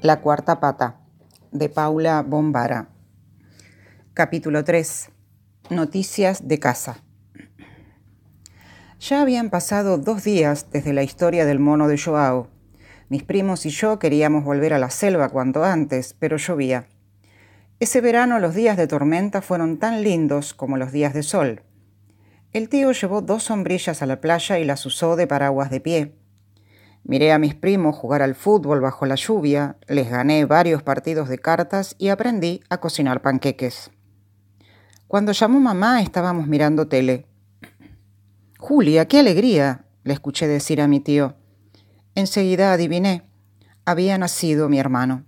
La cuarta pata, de Paula Bombara. Capítulo 3. Noticias de casa. Ya habían pasado dos días desde la historia del mono de Joao. Mis primos y yo queríamos volver a la selva cuanto antes, pero llovía. Ese verano los días de tormenta fueron tan lindos como los días de sol. El tío llevó dos sombrillas a la playa y las usó de paraguas de pie. Miré a mis primos jugar al fútbol bajo la lluvia, les gané varios partidos de cartas y aprendí a cocinar panqueques. Cuando llamó mamá estábamos mirando tele. Julia, qué alegría, le escuché decir a mi tío. Enseguida adiviné. Había nacido mi hermano.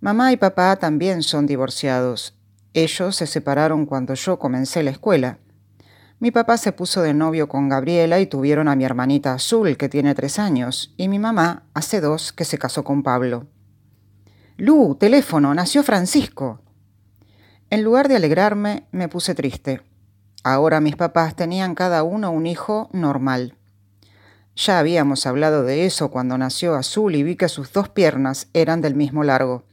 Mamá y papá también son divorciados. Ellos se separaron cuando yo comencé la escuela. Mi papá se puso de novio con Gabriela y tuvieron a mi hermanita Azul, que tiene tres años, y mi mamá hace dos que se casó con Pablo. Lu, teléfono, nació Francisco. En lugar de alegrarme, me puse triste. Ahora mis papás tenían cada uno un hijo normal. Ya habíamos hablado de eso cuando nació Azul y vi que sus dos piernas eran del mismo largo.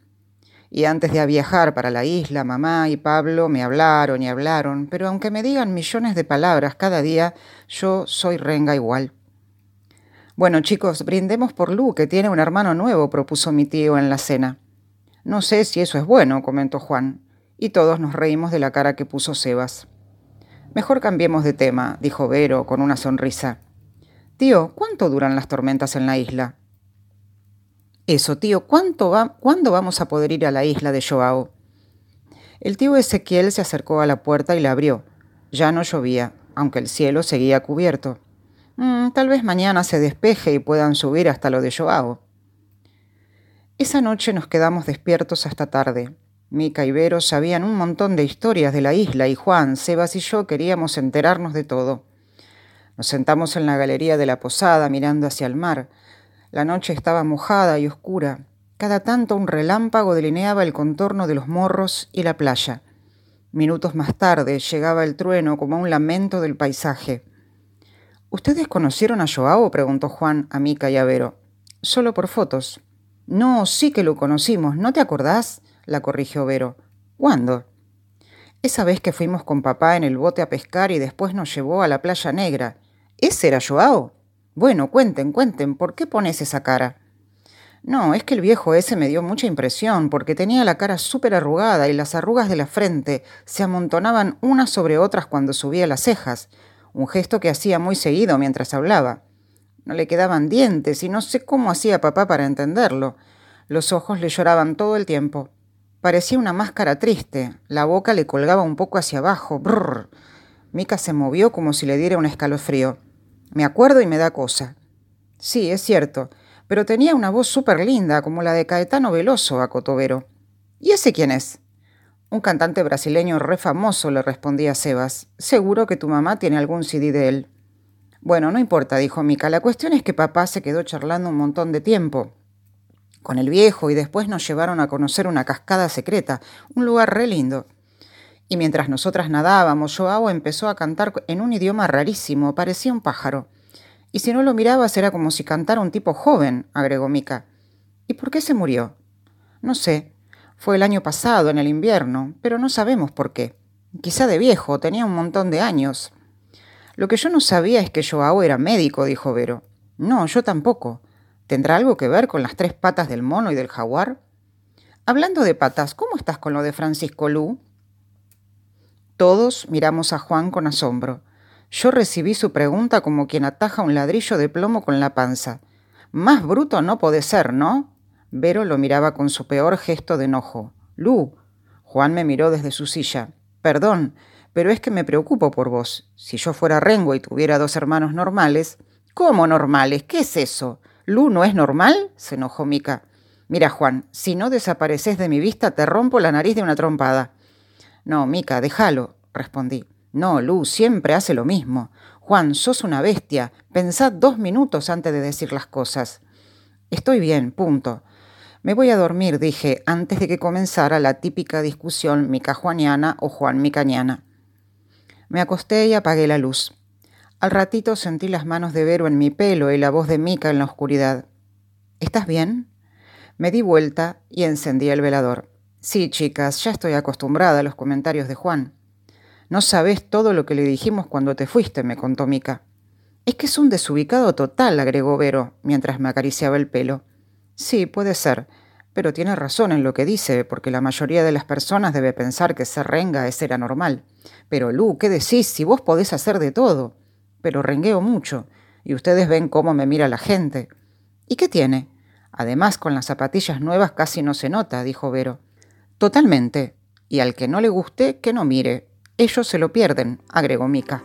Y antes de viajar para la isla, mamá y Pablo me hablaron y hablaron, pero aunque me digan millones de palabras cada día, yo soy renga igual. Bueno, chicos, brindemos por Lu, que tiene un hermano nuevo, propuso mi tío en la cena. No sé si eso es bueno, comentó Juan, y todos nos reímos de la cara que puso Sebas. Mejor cambiemos de tema, dijo Vero con una sonrisa. Tío, ¿cuánto duran las tormentas en la isla? Eso, tío, ¿cuánto va, ¿cuándo vamos a poder ir a la isla de Joao? El tío Ezequiel se acercó a la puerta y la abrió. Ya no llovía, aunque el cielo seguía cubierto. Mm, tal vez mañana se despeje y puedan subir hasta lo de Joao. Esa noche nos quedamos despiertos hasta tarde. Mica y Vero sabían un montón de historias de la isla y Juan, Sebas y yo queríamos enterarnos de todo. Nos sentamos en la galería de la posada mirando hacia el mar. La noche estaba mojada y oscura. Cada tanto un relámpago delineaba el contorno de los morros y la playa. Minutos más tarde llegaba el trueno como un lamento del paisaje. ¿Ustedes conocieron a Joao? preguntó Juan a Mica y a Vero. Solo por fotos. No, sí que lo conocimos, ¿no te acordás? la corrigió Vero. ¿Cuándo? Esa vez que fuimos con papá en el bote a pescar y después nos llevó a la playa negra. ¿Ese era Joao? Bueno, cuenten, cuenten, ¿por qué pones esa cara? No, es que el viejo ese me dio mucha impresión, porque tenía la cara súper arrugada y las arrugas de la frente se amontonaban unas sobre otras cuando subía las cejas, un gesto que hacía muy seguido mientras hablaba. No le quedaban dientes y no sé cómo hacía papá para entenderlo. Los ojos le lloraban todo el tiempo. Parecía una máscara triste, la boca le colgaba un poco hacia abajo. Brrr. Mica se movió como si le diera un escalofrío. Me acuerdo y me da cosa. Sí, es cierto, pero tenía una voz súper linda, como la de Caetano Veloso, a Cotovero. ¿Y ese quién es? Un cantante brasileño re famoso, le respondía Sebas. Seguro que tu mamá tiene algún CD de él. Bueno, no importa, dijo Mica. La cuestión es que papá se quedó charlando un montón de tiempo con el viejo y después nos llevaron a conocer una cascada secreta, un lugar re lindo. Y mientras nosotras nadábamos, Joao empezó a cantar en un idioma rarísimo, parecía un pájaro. Y si no lo mirabas era como si cantara un tipo joven, agregó Mica. ¿Y por qué se murió? No sé. Fue el año pasado, en el invierno, pero no sabemos por qué. Quizá de viejo, tenía un montón de años. Lo que yo no sabía es que Joao era médico, dijo Vero. No, yo tampoco. ¿Tendrá algo que ver con las tres patas del mono y del jaguar? Hablando de patas, ¿cómo estás con lo de Francisco Lu? Todos miramos a Juan con asombro. Yo recibí su pregunta como quien ataja un ladrillo de plomo con la panza. Más bruto no puede ser, ¿no? Vero lo miraba con su peor gesto de enojo. Lu. Juan me miró desde su silla. Perdón, pero es que me preocupo por vos. Si yo fuera Rengo y tuviera dos hermanos normales. ¿Cómo normales? ¿Qué es eso? ¿Lu no es normal? se enojó Mica. Mira, Juan, si no desapareces de mi vista, te rompo la nariz de una trompada. No, Mica, déjalo, respondí. No, Lu, siempre hace lo mismo. Juan, sos una bestia. Pensad dos minutos antes de decir las cosas. Estoy bien, punto. Me voy a dormir, dije, antes de que comenzara la típica discusión mica juaniana o Juan micañana. Me acosté y apagué la luz. Al ratito sentí las manos de Vero en mi pelo y la voz de Mica en la oscuridad. ¿Estás bien? Me di vuelta y encendí el velador. Sí, chicas, ya estoy acostumbrada a los comentarios de Juan. No sabes todo lo que le dijimos cuando te fuiste, me contó Mica. Es que es un desubicado total, agregó Vero, mientras me acariciaba el pelo. Sí, puede ser, pero tiene razón en lo que dice, porque la mayoría de las personas debe pensar que ser renga es ser anormal. Pero Lu, ¿qué decís si vos podés hacer de todo? Pero rengueo mucho, y ustedes ven cómo me mira la gente. ¿Y qué tiene? Además, con las zapatillas nuevas casi no se nota, dijo Vero. Totalmente. Y al que no le guste, que no mire. Ellos se lo pierden, agregó Mika.